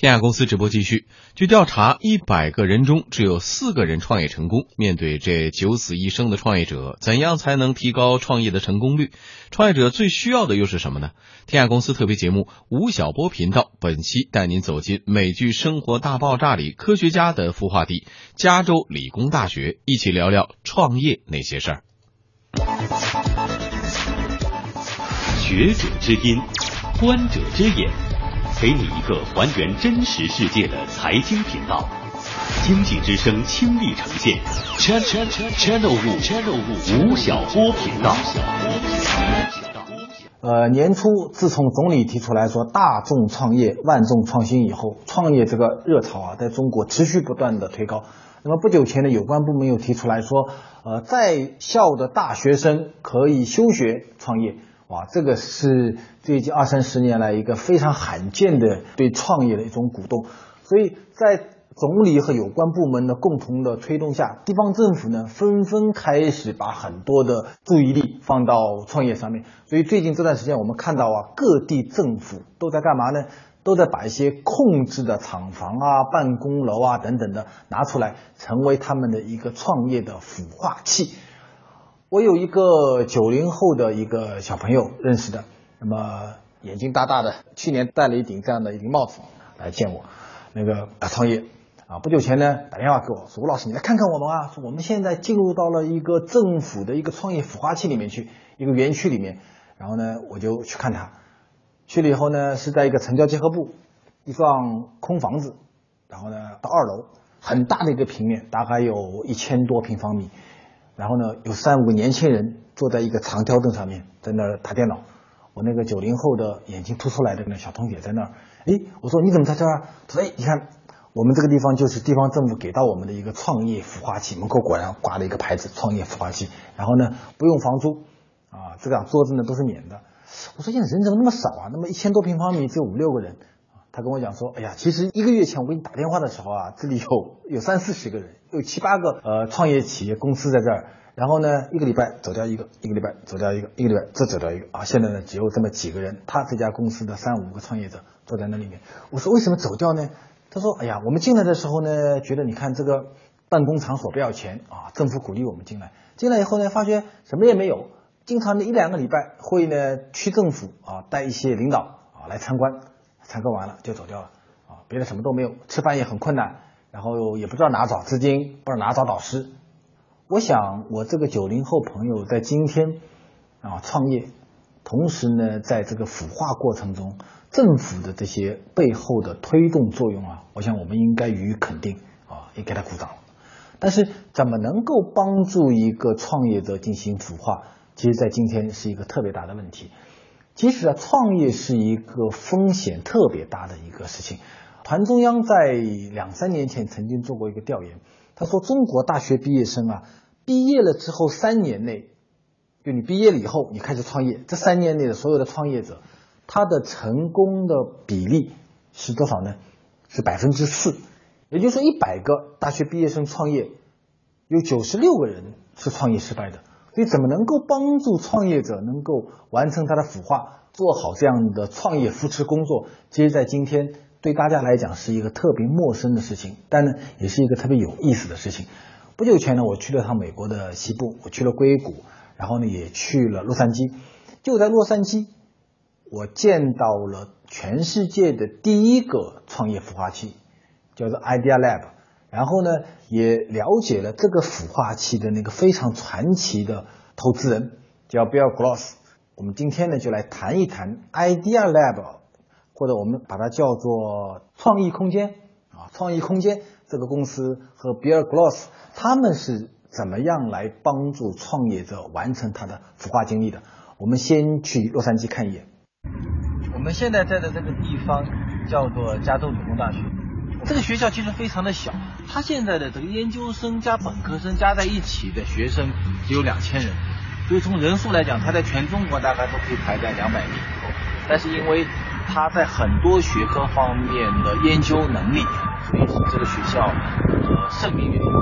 天下公司直播继续。据调查，一百个人中只有四个人创业成功。面对这九死一生的创业者，怎样才能提高创业的成功率？创业者最需要的又是什么呢？天下公司特别节目吴晓波频道本期带您走进美剧《生活大爆炸》里科学家的孵化地——加州理工大学，一起聊聊创业那些事儿。学者之音，观者之眼。给你一个还原真实世界的财经频道，经济之声倾力呈现，channel 五吴晓波频道。呃，年初自从总理提出来说大众创业万众创新以后，创业这个热潮啊，在中国持续不断的推高。那么不久前呢，有关部门又提出来说，呃，在校的大学生可以休学创业。哇，这个是最近二三十年来一个非常罕见的对创业的一种鼓动，所以在总理和有关部门的共同的推动下，地方政府呢纷纷开始把很多的注意力放到创业上面。所以最近这段时间，我们看到啊，各地政府都在干嘛呢？都在把一些控制的厂房啊、办公楼啊等等的拿出来，成为他们的一个创业的孵化器。我有一个九零后的一个小朋友认识的，那么眼睛大大的，去年戴了一顶这样的一顶帽子来见我，那个创业啊，不久前呢打电话给我说吴老师你来看看我们啊，说我们现在进入到了一个政府的一个创业孵化器里面去，一个园区里面，然后呢我就去看他，去了以后呢是在一个城郊结合部，一幢空房子，然后呢到二楼，很大的一个平面，大概有一千多平方米。然后呢，有三五个年轻人坐在一个长条凳上面，在那儿打电脑。我那个九零后的眼睛凸出来的那小同学在那儿。哎，我说你怎么在这儿？他说：哎，你看，我们这个地方就是地方政府给到我们的一个创业孵化器，门口果然挂了一个牌子“创业孵化器”。然后呢，不用房租，啊，这个桌子呢都是免的。我说现在人怎么那么少啊？那么一千多平方米只有五六个人。他跟我讲说：哎呀，其实一个月前我给你打电话的时候啊，这里有 有三四十个人。有七八个呃创业企业公司在这儿，然后呢一个礼拜走掉一个，一个礼拜走掉一个，一个礼拜再走掉一个啊！现在呢只有这么几个人，他这家公司的三五个创业者坐在那里面。我说为什么走掉呢？他说：哎呀，我们进来的时候呢，觉得你看这个办公场所不要钱啊，政府鼓励我们进来。进来以后呢，发觉什么也没有，经常的一两个礼拜会呢区政府啊带一些领导啊来参观，采购完了就走掉了啊，别的什么都没有，吃饭也很困难。然后也不知道哪找资金，不知道哪找导师。我想，我这个九零后朋友在今天啊创业，同时呢，在这个孵化过程中，政府的这些背后的推动作用啊，我想我们应该予以肯定啊，也给他鼓掌。但是，怎么能够帮助一个创业者进行孵化，其实在今天是一个特别大的问题。其实啊，创业是一个风险特别大的一个事情。团中央在两三年前曾经做过一个调研，他说中国大学毕业生啊，毕业了之后三年内，就你毕业了以后，你开始创业，这三年内的所有的创业者，他的成功的比例是多少呢？是百分之四，也就是说一百个大学毕业生创业，有九十六个人是创业失败的。所以怎么能够帮助创业者能够完成他的孵化，做好这样的创业扶持工作？其实，在今天。对大家来讲是一个特别陌生的事情，但呢，也是一个特别有意思的事情。不久前呢，我去了趟美国的西部，我去了硅谷，然后呢，也去了洛杉矶。就在洛杉矶，我见到了全世界的第一个创业孵化器，叫做 Idea Lab。然后呢，也了解了这个孵化器的那个非常传奇的投资人，叫 Bill Gross。我们今天呢，就来谈一谈 Idea Lab。或者我们把它叫做创意空间啊，创意空间这个公司和比尔·格罗斯他们是怎么样来帮助创业者完成他的孵化经历的？我们先去洛杉矶看一眼。我们现在在的这个地方叫做加州理工大学，这个学校其实非常的小，它现在的这个研究生加本科生加在一起的学生只有两千人，所以从人数来讲，它在全中国大概都可以排在两百名以后。但是因为他在很多学科方面的研究能力，所以是这个学校呃盛名远播。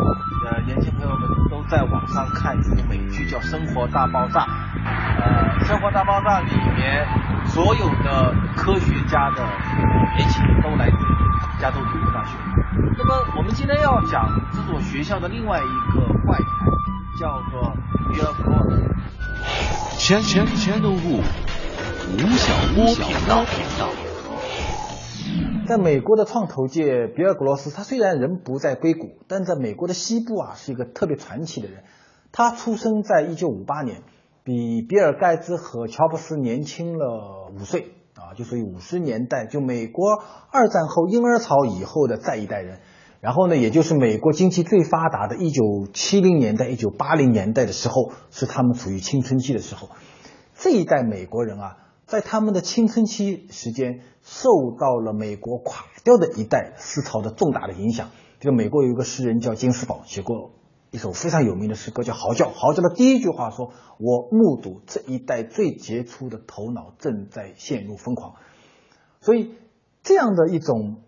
呃，年轻朋友们都在网上看一部美剧叫《生活大爆炸》。呃，《生活大爆炸》里面所有的科学家的原型都来自加州理工大学。那么我们今天要讲这所学校的另外一个怪谈，叫做 Bill Gross。千千千动物，吴晓波频道。在美国的创投界，比尔·格罗斯他虽然人不在硅谷，但在美国的西部啊是一个特别传奇的人。他出生在一九五八年，比比尔·盖茨和乔布斯年轻了五岁啊，就属于五十年代，就美国二战后婴儿潮以后的再一代人。然后呢，也就是美国经济最发达的一九七零年代、一九八零年代的时候，是他们处于青春期的时候。这一代美国人啊。在他们的青春期时间，受到了美国垮掉的一代思潮的重大的影响。这个美国有一个诗人叫金斯堡，写过一首非常有名的诗歌，叫《嚎叫》。嚎叫的第一句话说：“我目睹这一代最杰出的头脑正在陷入疯狂。”所以，这样的一种。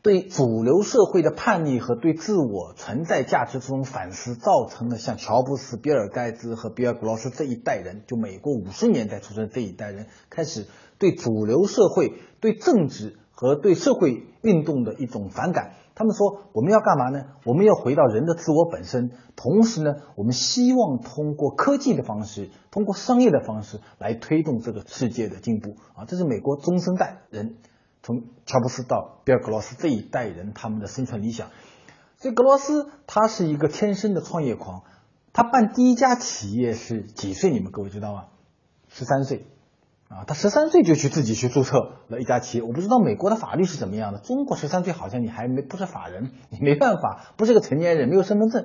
对主流社会的叛逆和对自我存在价值这种反思，造成了像乔布斯、比尔盖茨和比尔格罗斯这一代人，就美国五十年代出生这一代人，开始对主流社会、对政治和对社会运动的一种反感。他们说：“我们要干嘛呢？我们要回到人的自我本身，同时呢，我们希望通过科技的方式，通过商业的方式来推动这个世界的进步。”啊，这是美国中生代人。从乔布斯到比尔·格罗斯这一代人，他们的生存理想。所以格罗斯他是一个天生的创业狂。他办第一家企业是几岁？你们各位知道吗？十三岁啊，他十三岁就去自己去注册了一家企业。我不知道美国的法律是怎么样的。中国十三岁好像你还没不是法人，你没办法，不是个成年人，没有身份证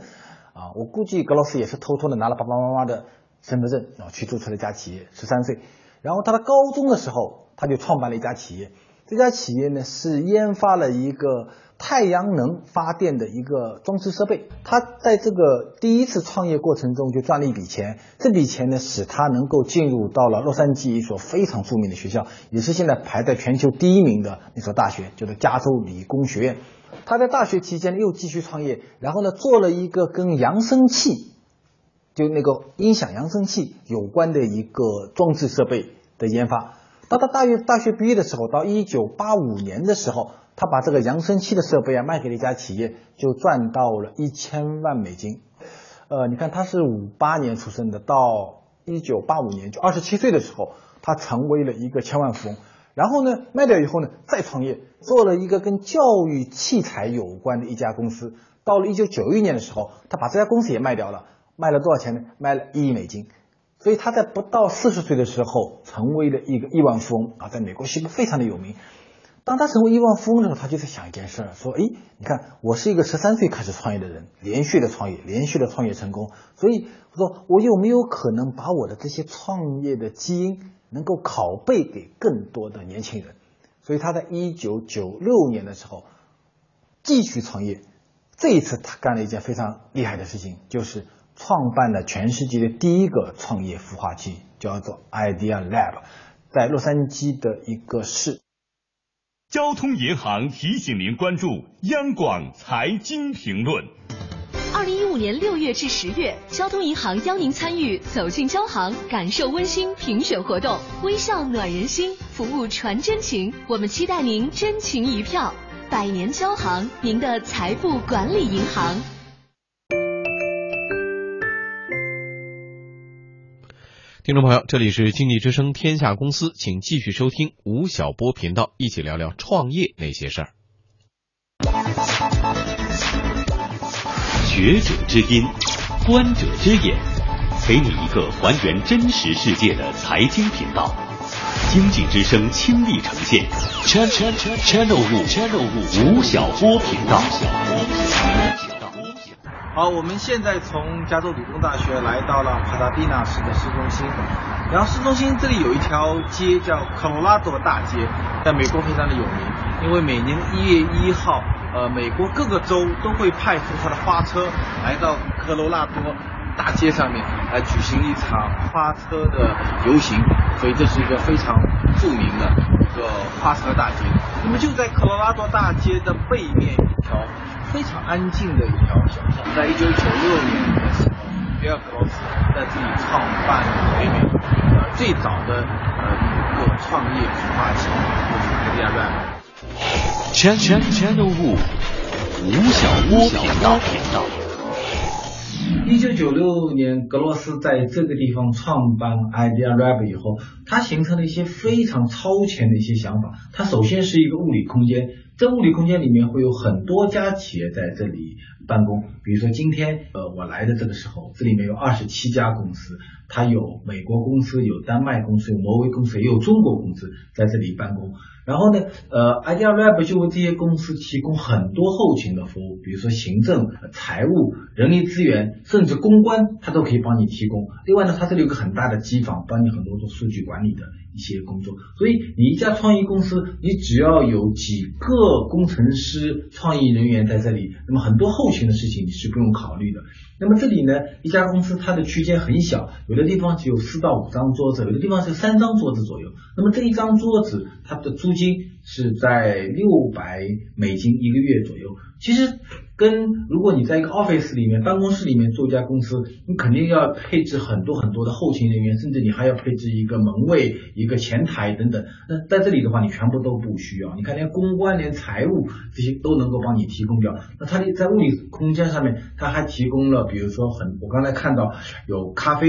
啊。我估计格罗斯也是偷偷的拿了爸爸妈妈的身份证，然后去注册了一家企业。十三岁，然后他的高中的时候，他就创办了一家企业。这家企业呢是研发了一个太阳能发电的一个装置设备。他在这个第一次创业过程中就赚了一笔钱，这笔钱呢使他能够进入到了洛杉矶一所非常著名的学校，也是现在排在全球第一名的那所大学，叫做加州理工学院。他在大学期间又继续创业，然后呢做了一个跟扬声器，就那个音响扬声器有关的一个装置设备的研发。到他大学大学毕业的时候，到一九八五年的时候，他把这个扬声器的设备啊卖给了一家企业，就赚到了一千万美金。呃，你看他是五八年出生的，到一九八五年就二十七岁的时候，他成为了一个千万富翁。然后呢，卖掉以后呢，再创业，做了一个跟教育器材有关的一家公司。到了一九九一年的时候，他把这家公司也卖掉了，卖了多少钱呢？卖了一亿美金。所以他在不到四十岁的时候成为了一个亿万富翁啊，在美国西部非常的有名。当他成为亿万富翁的时候，他就在想一件事，说：“哎，你看，我是一个十三岁开始创业的人，连续的创业，连续的创业成功。所以说，我有没有可能把我的这些创业的基因能够拷贝给更多的年轻人？”所以他在一九九六年的时候继续创业。这一次他干了一件非常厉害的事情，就是。创办了全世界的第一个创业孵化器，叫做 Idea Lab，在洛杉矶的一个市。交通银行提醒您关注央广财经评论。二零一五年六月至十月，交通银行邀您参与“走进交行，感受温馨”评选活动，微笑暖人心，服务传真情。我们期待您真情一票，百年交行，您的财富管理银行。听众朋友，这里是经济之声天下公司，请继续收听吴晓波频道，一起聊聊创业那些事儿。学者之音，观者之眼，给你一个还原真实世界的财经频道。经济之声倾力呈现，Channel 五 Channel 五吴晓波频道。好，我们现在从加州理工大学来到了帕达蒂纳市的市中心，然后市中心这里有一条街叫科罗拉多大街，在美国非常的有名，因为每年一月一号，呃，美国各个州都会派出他的花车来到科罗拉多大街上面来举行一场花车的游行，所以这是一个非常著名的一个花车大街。那么就在科罗拉多大街的背面一条。非常安静的一条小巷，在一九九六年的时候，比尔·格罗斯在这里创办了北美呃最早的呃一个创业孵化器，就是 Idea Lab。千千千的物，吴晓波频道。一九九六年，格罗斯在这个地方创办 Idea Lab 以后，他形成了一些非常超前的一些想法。他首先是一个物理空间，在物理空间里面会有很多家企业在这里办公。比如说今天，呃，我来的这个时候，这里面有二十七家公司，它有美国公司，有丹麦公司，有挪威公司，也有中国公司在这里办公。然后呢，呃，Idea Lab 就为这些公司提供很多后勤的服务，比如说行政、财务、人力资源，甚至公关，它都可以帮你提供。另外呢，它这里有个很大的机房，帮你很多做数据管理的一些工作。所以你一家创意公司，你只要有几个工程师、创意人员在这里，那么很多后勤的事情你是不用考虑的。那么这里呢，一家公司它的区间很小，有的地方只有四到五张桌子，有的地方是三张桌子左右。那么这一张桌子，它的租金是在六百美金一个月左右。其实跟如果你在一个 office 里面、办公室里面做一家公司，你肯定要配置很多很多的后勤人员，甚至你还要配置一个门卫、一个前台等等。那在这里的话，你全部都不需要。你看，连公关、连财务这些都能够帮你提供掉。那它的在物理空间上面，它还提供了，比如说很，我刚才看到有咖啡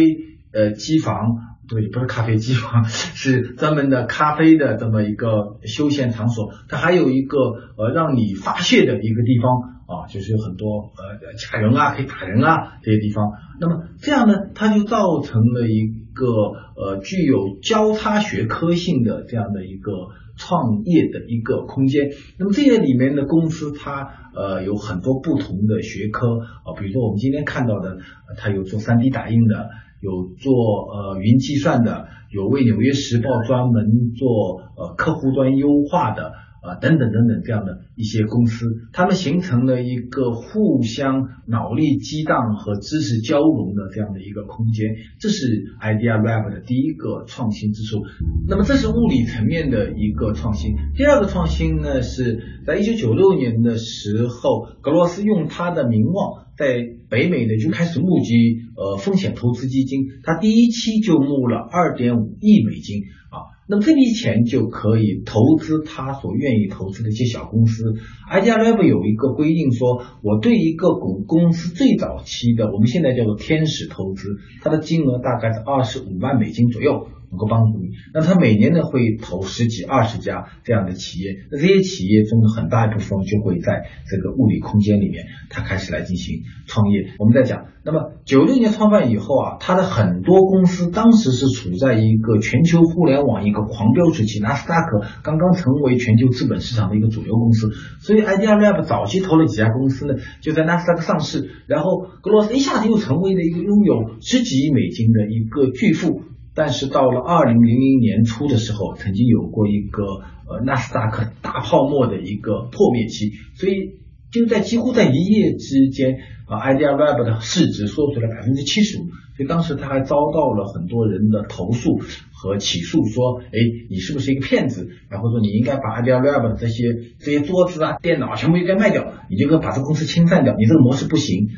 呃机房。对，不是咖啡机房，是专门的咖啡的这么一个休闲场所。它还有一个呃让你发泄的一个地方啊，就是有很多呃掐人啊，可以打人啊这些地方。那么这样呢，它就造成了一个呃具有交叉学科性的这样的一个创业的一个空间。那么这些里面的公司，它呃有很多不同的学科啊，比如说我们今天看到的，它有做 3D 打印的。有做呃云计算的，有为纽约时报专门做呃客户端优化的啊等等等等这样的一些公司，他们形成了一个互相脑力激荡和知识交融的这样的一个空间，这是 Idea Lab 的第一个创新之处。那么这是物理层面的一个创新。第二个创新呢，是在一九九六年的时候，格罗斯用他的名望。在北美呢就开始募集呃风险投资基金，他第一期就募了二点五亿美金啊，那么这笔钱就可以投资他所愿意投资的一些小公司。Idea Lab 有一个规定说，我对一个股公司最早期的，我们现在叫做天使投资，它的金额大概是二十五万美金左右。能够帮助你，那他每年呢会投十几、二十家这样的企业，那这些企业中的很大一部分就会在这个物理空间里面，他开始来进行创业。我们在讲，那么九六年创办以后啊，他的很多公司当时是处在一个全球互联网一个狂飙时期，纳斯达克刚刚成为全球资本市场的一个主流公司，所以 Idea Lab 早期投了几家公司呢，就在纳斯达克上市，然后格罗斯一下子又成为了一个拥有十几亿美金的一个巨富。但是到了二零零零年初的时候，曾经有过一个呃纳斯达克大泡沫的一个破灭期，所以就在几乎在一夜之间啊，Idea Web 的市值缩水了百分之七十五，所以当时他还遭到了很多人的投诉和起诉，说哎你是不是一个骗子？然后说你应该把 Idea Web 的这些这些桌子啊、电脑全部应该卖掉，你就该把这个公司清算掉，你这个模式不行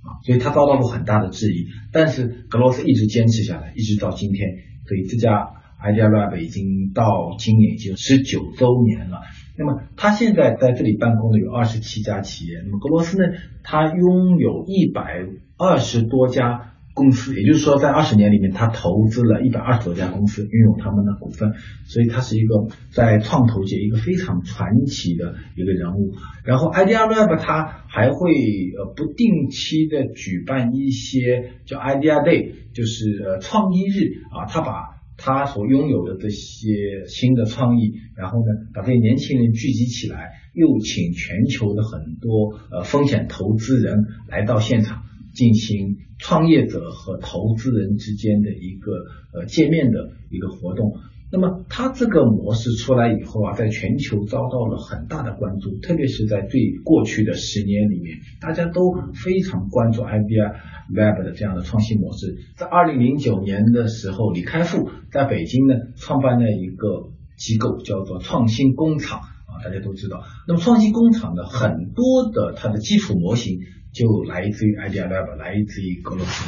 啊。所以他遭到过很大的质疑，但是格罗斯一直坚持下来，一直到今天。所以这家 Idea Lab 已经到今年已经十九周年了。那么他现在在这里办公的有二十七家企业。那么格罗斯呢，他拥有一百二十多家。公司，也就是说，在二十年里面，他投资了一百二十多家公司，拥有他们的股份，所以他是一个在创投界一个非常传奇的一个人物。然后，Idea Lab 他还会呃不定期的举办一些叫 Idea Day，就是呃创意日啊，他把他所拥有的这些新的创意，然后呢，把这些年轻人聚集起来，又请全球的很多呃风险投资人来到现场。进行创业者和投资人之间的一个呃见面的一个活动。那么它这个模式出来以后啊，在全球遭到了很大的关注，特别是在最过去的十年里面，大家都非常关注 Idea Web 的这样的创新模式。在二零零九年的时候，李开复在北京呢创办了一个机构，叫做创新工厂啊，大家都知道。那么创新工厂的很多的它的基础模型。就来自于 Idea Lab，来自于格罗斯。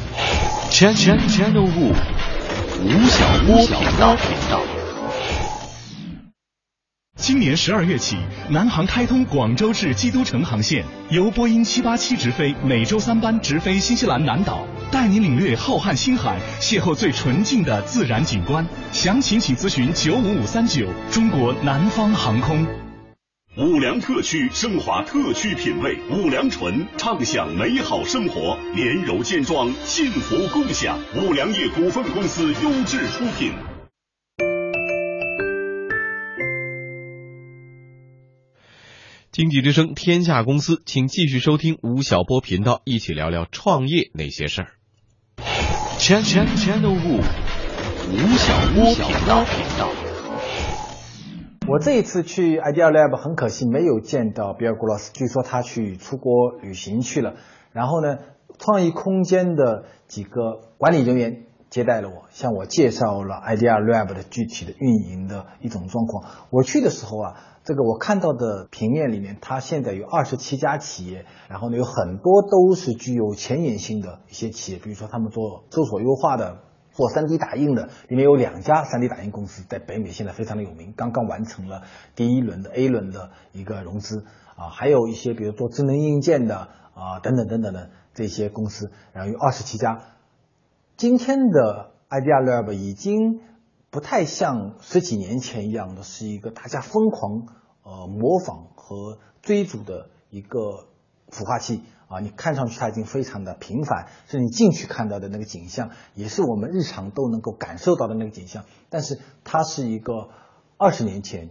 千千千的物，吴晓波频道。今年十二月起，南航开通广州至基督城航线，由波音七八七直飞，每周三班直飞新西兰南岛，带你领略浩瀚星海，邂逅最纯净的自然景观。详情请咨询九五五三九中国南方航空。五粮特区升华特区品味，五粮醇畅享美好生活，绵柔健壮，幸福共享。五粮液股份公司优质出品。经济之声天下公司，请继续收听吴晓波频道，一起聊聊创业那些事儿。千千 Channel 五，吴晓波频道。我这一次去 Idea Lab 很可惜没有见到比尔·古罗斯，据说他去出国旅行去了。然后呢，创意空间的几个管理人员接待了我，向我介绍了 Idea Lab 的具体的运营的一种状况。我去的时候啊。这个我看到的平面里面，它现在有二十七家企业，然后呢有很多都是具有前沿性的一些企业，比如说他们做搜索优化的，做 3D 打印的，里面有两家 3D 打印公司在北美现在非常的有名，刚刚完成了第一轮的 A 轮的一个融资啊，还有一些比如做智能硬件的啊等等等等的这些公司，然后有二十七家。今天的 Idea Lab 已经。不太像十几年前一样的是一个大家疯狂呃模仿和追逐的一个孵化器啊，你看上去它已经非常的平凡，是你进去看到的那个景象，也是我们日常都能够感受到的那个景象。但是它是一个二十年前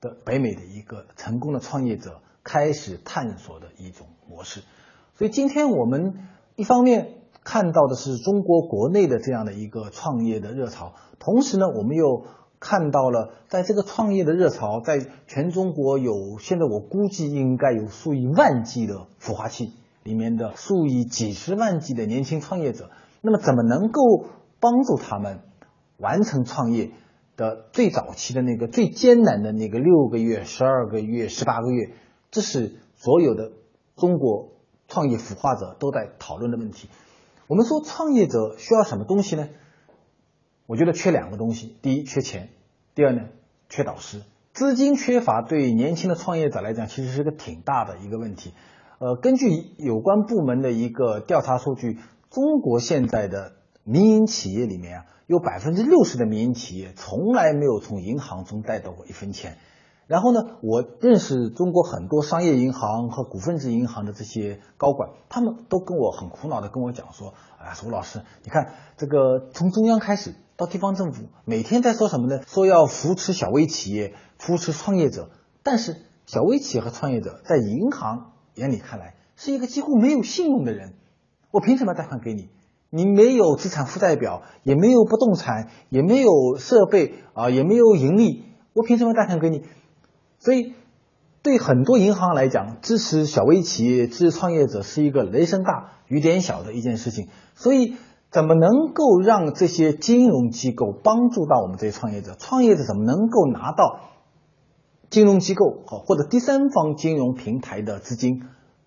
的北美的一个成功的创业者开始探索的一种模式。所以今天我们一方面。看到的是中国国内的这样的一个创业的热潮，同时呢，我们又看到了在这个创业的热潮，在全中国有现在我估计应该有数以万计的孵化器里面的数以几十万计的年轻创业者，那么怎么能够帮助他们完成创业的最早期的那个最艰难的那个六个月、十二个月、十八个月，这是所有的中国创业孵化者都在讨论的问题。我们说创业者需要什么东西呢？我觉得缺两个东西：第一，缺钱；第二呢，缺导师。资金缺乏对年轻的创业者来讲，其实是个挺大的一个问题。呃，根据有关部门的一个调查数据，中国现在的民营企业里面啊，有百分之六十的民营企业从来没有从银行中贷到过一分钱。然后呢，我认识中国很多商业银行和股份制银行的这些高管，他们都跟我很苦恼的跟我讲说：“哎，苏老师，你看这个从中央开始到地方政府，每天在说什么呢？说要扶持小微企业，扶持创业者。但是小微企业和创业者在银行眼里看来是一个几乎没有信用的人。我凭什么贷款给你？你没有资产负债表，也没有不动产，也没有设备啊，也没有盈利，我凭什么贷款给你？”所以，对很多银行来讲，支持小微企业、支持创业者是一个雷声大雨点小的一件事情。所以，怎么能够让这些金融机构帮助到我们这些创业者？创业者怎么能够拿到金融机构和或者第三方金融平台的资金，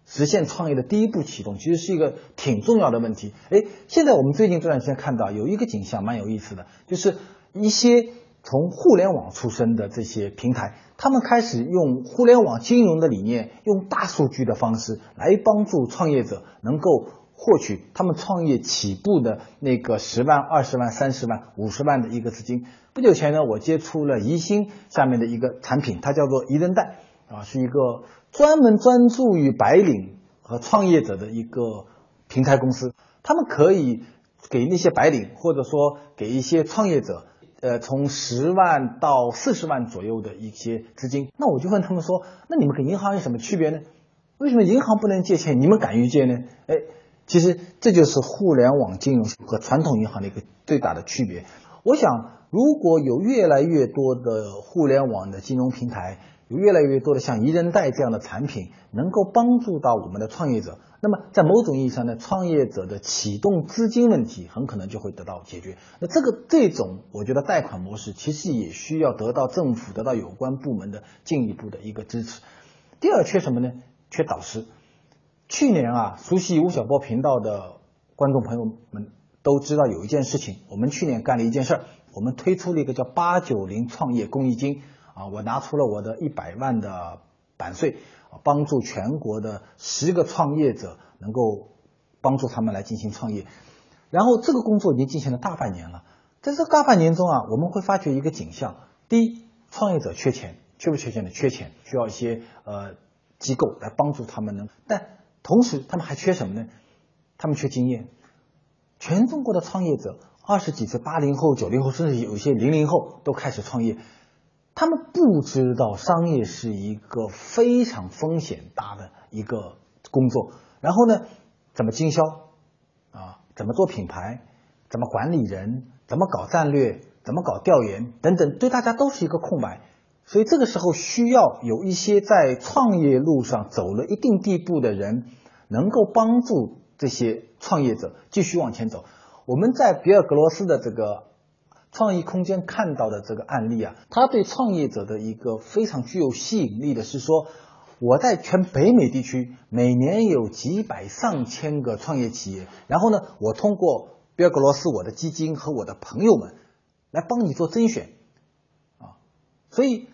实现创业的第一步启动？其实是一个挺重要的问题。哎，现在我们最近这段时间看到有一个景象蛮有意思的，就是一些。从互联网出身的这些平台，他们开始用互联网金融的理念，用大数据的方式来帮助创业者能够获取他们创业起步的那个十万、二十万、三十万、五十万的一个资金。不久前呢，我接触了宜兴下面的一个产品，它叫做宜人贷啊，是一个专门专注于白领和创业者的一个平台公司。他们可以给那些白领，或者说给一些创业者。呃，从十万到四十万左右的一些资金，那我就问他们说，那你们跟银行有什么区别呢？为什么银行不能借钱，你们敢于借呢？哎，其实这就是互联网金融和传统银行的一个最大的区别。我想，如果有越来越多的互联网的金融平台，有越来越多的像宜人贷这样的产品，能够帮助到我们的创业者。那么，在某种意义上呢，创业者的启动资金问题很可能就会得到解决。那这个这种，我觉得贷款模式其实也需要得到政府、得到有关部门的进一步的一个支持。第二，缺什么呢？缺导师。去年啊，熟悉吴晓波频道的观众朋友们都知道有一件事情，我们去年干了一件事儿，我们推出了一个叫“八九零创业公益金”。啊，我拿出了我的一百万的版税，帮助全国的十个创业者能够帮助他们来进行创业。然后这个工作已经进行了大半年了，在这大半年中啊，我们会发觉一个景象：第一，创业者缺钱，缺不缺钱呢？缺钱，需要一些呃机构来帮助他们呢。但同时，他们还缺什么呢？他们缺经验。全中国的创业者，二十几岁、八零后、九零后，甚至有一些零零后都开始创业，他们不知道商业是一个非常风险大的一个工作。然后呢，怎么经销啊？怎么做品牌？怎么管理人？怎么搞战略？怎么搞调研？等等，对大家都是一个空白。所以这个时候需要有一些在创业路上走了一定地步的人，能够帮助。这些创业者继续往前走。我们在比尔格罗斯的这个创意空间看到的这个案例啊，他对创业者的一个非常具有吸引力的是说，我在全北美地区每年有几百上千个创业企业，然后呢，我通过比尔格罗斯我的基金和我的朋友们来帮你做甄选啊，所以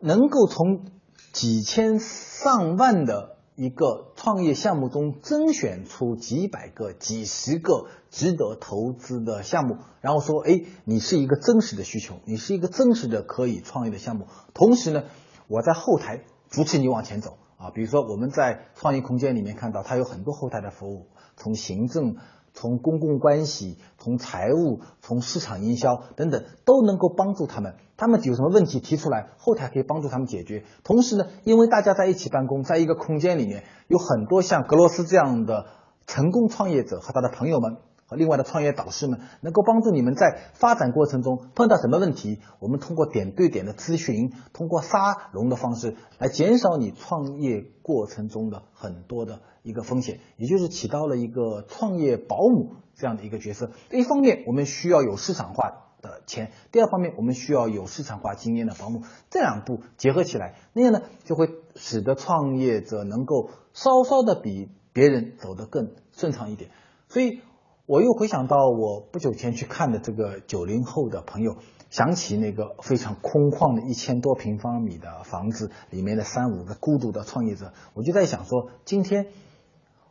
能够从几千上万的。一个创业项目中甄选出几百个、几十个值得投资的项目，然后说：“哎，你是一个真实的需求，你是一个真实的可以创业的项目。”同时呢，我在后台扶持你往前走啊。比如说，我们在创业空间里面看到，它有很多后台的服务，从行政。从公共关系、从财务、从市场营销等等，都能够帮助他们。他们有什么问题提出来，后台可以帮助他们解决。同时呢，因为大家在一起办公，在一个空间里面，有很多像格罗斯这样的成功创业者和他的朋友们。和另外的创业导师们，能够帮助你们在发展过程中碰到什么问题，我们通过点对点的咨询，通过沙龙的方式来减少你创业过程中的很多的一个风险，也就是起到了一个创业保姆这样的一个角色。一方面，我们需要有市场化的钱；第二方面，我们需要有市场化经验的保姆。这两步结合起来，那样呢，就会使得创业者能够稍稍的比别人走得更顺畅一点。所以。我又回想到我不久前去看的这个九零后的朋友，想起那个非常空旷的一千多平方米的房子里面的三五个孤独的创业者，我就在想说，今天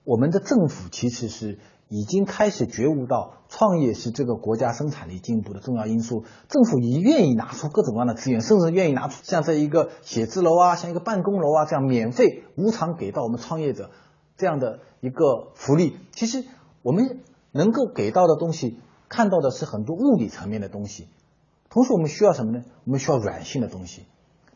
我们的政府其实是已经开始觉悟到创业是这个国家生产力进步的重要因素，政府已愿意拿出各种各样的资源，甚至愿意拿出像这一个写字楼啊，像一个办公楼啊这样免费无偿给到我们创业者这样的一个福利。其实我们。能够给到的东西，看到的是很多物理层面的东西，同时我们需要什么呢？我们需要软性的东西，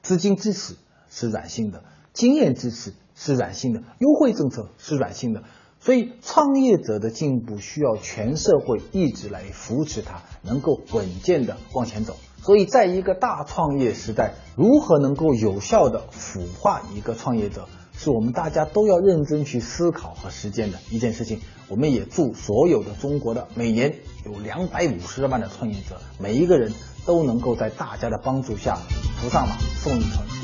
资金支持是软性的，经验支持是软性的，优惠政策是软性的。所以，创业者的进步需要全社会一直来扶持他，能够稳健的往前走。所以，在一个大创业时代，如何能够有效的孵化一个创业者？是我们大家都要认真去思考和实践的一件事情。我们也祝所有的中国的每年有两百五十万的创业者，每一个人都能够在大家的帮助下扶上马，送一程。